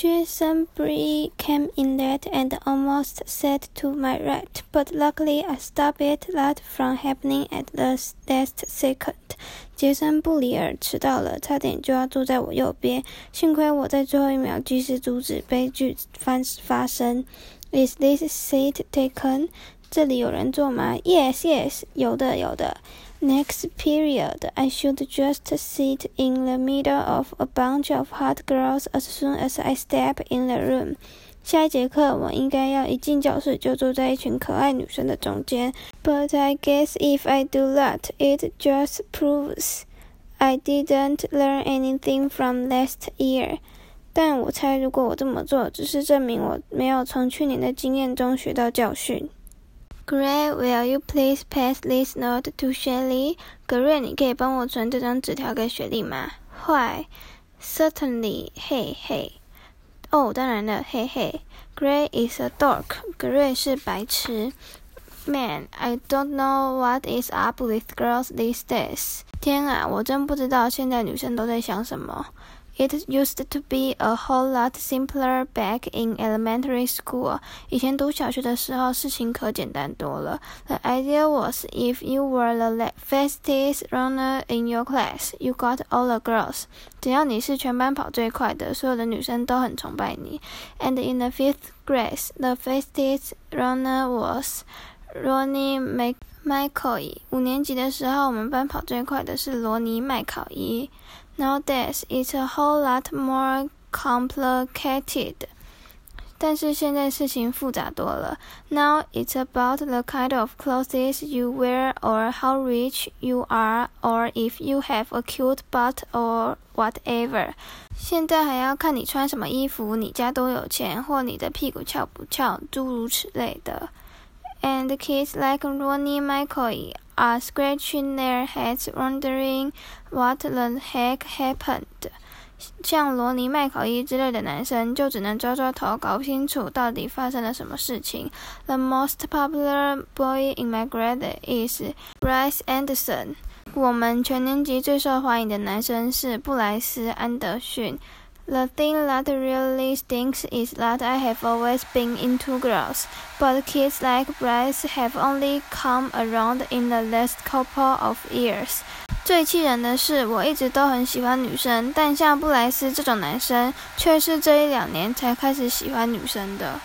Jason Bree came in late and almost sat to my right, but luckily I stopped that from happening at the last second. 杰森·布里尔迟到了，差点就要坐在我右边，幸亏我在最后一秒及时阻止悲剧发发生。Is this seat taken？ 这里有人坐吗？Yes, yes，有的，有的。Next period, I should just sit in the middle of a bunch of hot girls as soon as I step in the room. 下一节课，我应该要一进教室就坐在一群可爱女生的中间。But I guess if I do that, it just proves I didn't learn anything from last year. 但我猜，如果我这么做，只是证明我没有从去年的经验中学到教训。Greg, will you please pass this note to Shelly? Shirley？格瑞，你可以帮我传这张纸条给雪莉吗？Why? Certainly. Hey, hey. Oh, 哦，当然了，嘿嘿。Greg is a dork. 格瑞是白痴。Man, I don't know what is up with girls these days. 天啊，我真不知道现在女生都在想什么。It used to be a whole lot simpler back in elementary school. 以前读小学的时候，事情可简单多了。The idea was if you were the fastest runner in your class, you got all the girls. 只要你是全班跑最快的，所有的女生都很崇拜你。And in the fifth grade, the fastest runner was Ronnie Mac Michael. 五年级的时候，我们班跑最快的是罗尼麦考伊。Nowadays, it's a whole lot more complicated. 但是现在事情复杂多了。Now it's about the kind of clothes you wear, or how rich you are, or if you have a cute butt or whatever. 现在还要看你穿什么衣服，你家多有钱，或你的屁股翘不翘，诸如此类的。And kids like Ronnie Michael are scratching their heads wondering what the heck happened. 像罗尼麦考伊之类的男生就只能抓抓头，搞不清楚到底发生了什么事情。The most popular boy in my grade is Bryce Anderson。我们全年级最受欢迎的男生是布莱斯·安德逊。The thing that really stinks is that I have always been into girls, but kids like Bryce have only come around in the last couple of years. 最气人的是，我一直都很喜欢女生，但像布莱斯这种男生，却是这一两年才开始喜欢女生的。